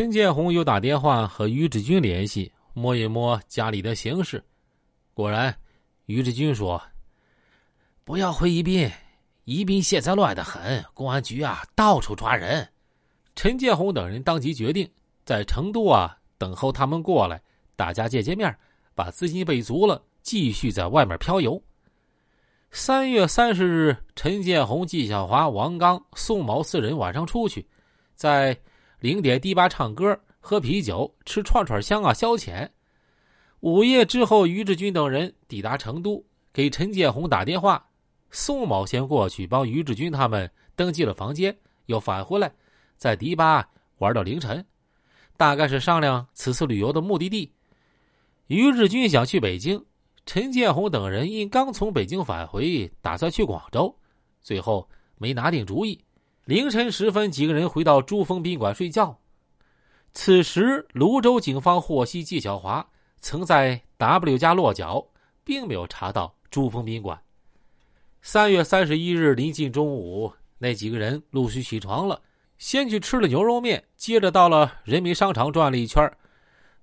陈建红又打电话和于志军联系，摸一摸家里的形势。果然，于志军说：“不要回宜宾，宜宾现在乱得很，公安局啊到处抓人。”陈建红等人当即决定在成都啊等候他们过来，大家见见面，把资金备足了，继续在外面漂游。三月三十日，陈建红、纪晓华、王刚、宋某四人晚上出去，在。零点迪吧唱歌、喝啤酒、吃串串香啊，消遣。午夜之后，于志军等人抵达成都，给陈建红打电话。宋某先过去帮于志军他们登记了房间，又返回来，在迪吧玩到凌晨。大概是商量此次旅游的目的地。于志军想去北京，陈建红等人因刚从北京返回，打算去广州，最后没拿定主意。凌晨时分，几个人回到珠峰宾馆睡觉。此时，泸州警方获悉纪晓华曾在 W 家落脚，并没有查到珠峰宾馆。三月三十一日临近中午，那几个人陆续起床了，先去吃了牛肉面，接着到了人民商场转了一圈。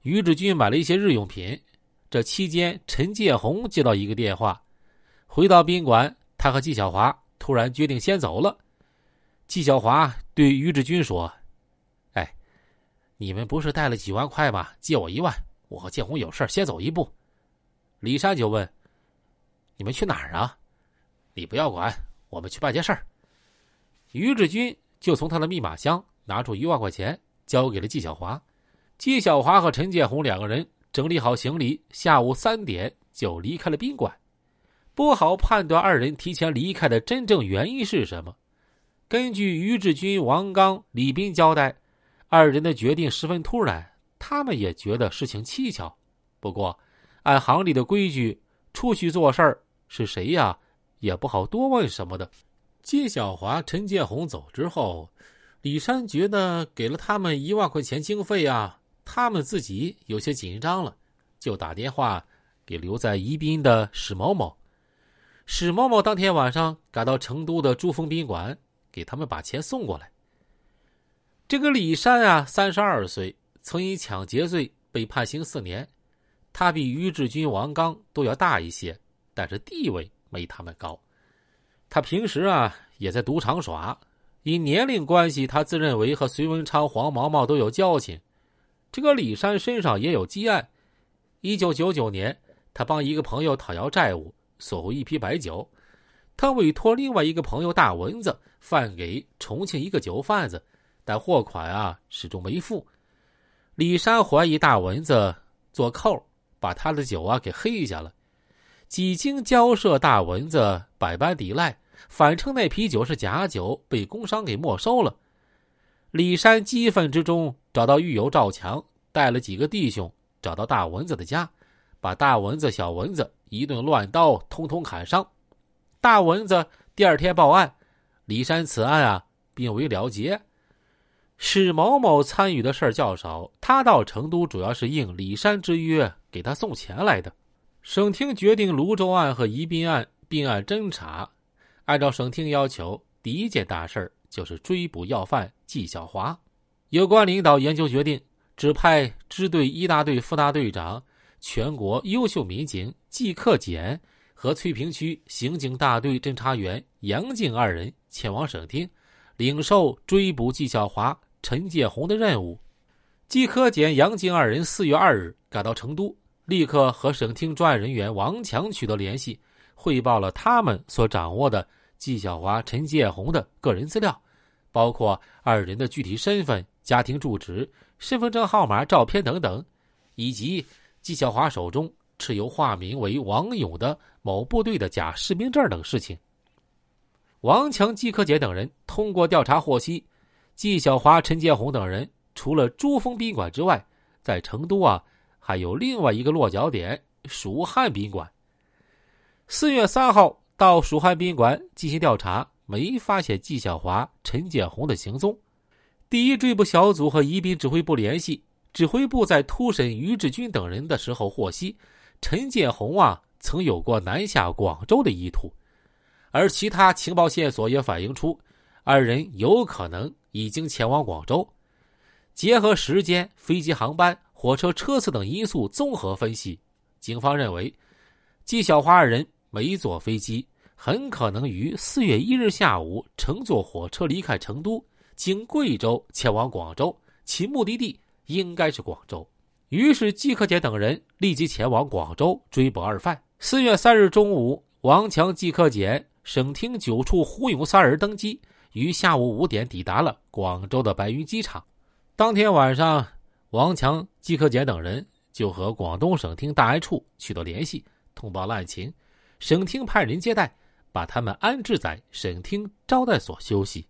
于志军买了一些日用品。这期间，陈建红接到一个电话，回到宾馆，他和纪晓华突然决定先走了。纪晓华对于志军说：“哎，你们不是带了几万块吗？借我一万，我和建红有事先走一步。”李山就问：“你们去哪儿啊？”“你不要管，我们去办件事儿。”于志军就从他的密码箱拿出一万块钱，交给了纪晓华。纪晓华和陈建红两个人整理好行李，下午三点就离开了宾馆。不好判断二人提前离开的真正原因是什么。根据于志军、王刚、李斌交代，二人的决定十分突然，他们也觉得事情蹊跷。不过，按行里的规矩，出去做事儿是谁呀，也不好多问什么的。金晓华、陈建红走之后，李山觉得给了他们一万块钱经费啊，他们自己有些紧张了，就打电话给留在宜宾的史某某。史某某当天晚上赶到成都的珠峰宾馆。给他们把钱送过来。这个李山啊，三十二岁，曾因抢劫罪被判刑四年。他比于志军、王刚都要大一些，但是地位没他们高。他平时啊也在赌场耍，因年龄关系，他自认为和隋文昌、黄毛毛都有交情。这个李山身上也有积案。一九九九年，他帮一个朋友讨要债务，索回一批白酒。他委托另外一个朋友大蚊子贩给重庆一个酒贩子，但货款啊始终没付。李山怀疑大蚊子做扣，把他的酒啊给黑下了。几经交涉，大蚊子百般抵赖，反称那批酒是假酒，被工商给没收了。李山激愤之中，找到狱友赵强，带了几个弟兄找到大蚊子的家，把大蚊子、小蚊子一顿乱刀，通通砍伤。大蚊子第二天报案，李山此案啊并未了结。史某某参与的事儿较少，他到成都主要是应李山之约给他送钱来的。省厅决定泸州案和宜宾案并案侦查。按照省厅要求，第一件大事就是追捕要犯纪晓华。有关领导研究决定，指派支队一大队副大队长、全国优秀民警季克俭。和翠屏区刑警大队侦查员杨静二人前往省厅，领受追捕纪晓华、陈建红的任务。季科检、杨静二人四月二日赶到成都，立刻和省厅专案人员王强取得联系，汇报了他们所掌握的纪晓华、陈建红的个人资料，包括二人的具体身份、家庭住址、身份证号码、照片等等，以及纪晓华手中。蚩尤化名为王勇的某部队的假士兵证等事情。王强、季克杰等人通过调查获悉，纪晓华、陈建红等人除了珠峰宾馆之外，在成都啊还有另外一个落脚点——蜀汉宾馆。四月三号到蜀汉宾馆进行调查，没发现纪晓华、陈建红的行踪。第一追捕小组和宜宾指挥部联系，指挥部在突审于志军等人的时候获悉。陈建红啊，曾有过南下广州的意图，而其他情报线索也反映出，二人有可能已经前往广州。结合时间、飞机航班、火车车次等因素综合分析，警方认为，纪晓华二人没坐飞机，很可能于四月一日下午乘坐火车离开成都，经贵州前往广州，其目的地应该是广州。于是，季克俭等人立即前往广州追捕二犯。四月三日中午，王强、季克俭、省厅九处胡勇三人登机，于下午五点抵达了广州的白云机场。当天晚上，王强、季克俭等人就和广东省厅大案处取得联系，通报了案情。省厅派人接待，把他们安置在省厅招待所休息。